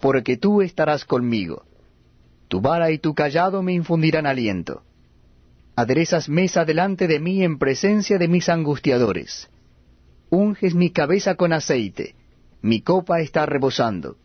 porque tú estarás conmigo. Tu vara y tu callado me infundirán aliento. Aderezas mesa delante de mí en presencia de mis angustiadores. Unges mi cabeza con aceite, mi copa está rebosando.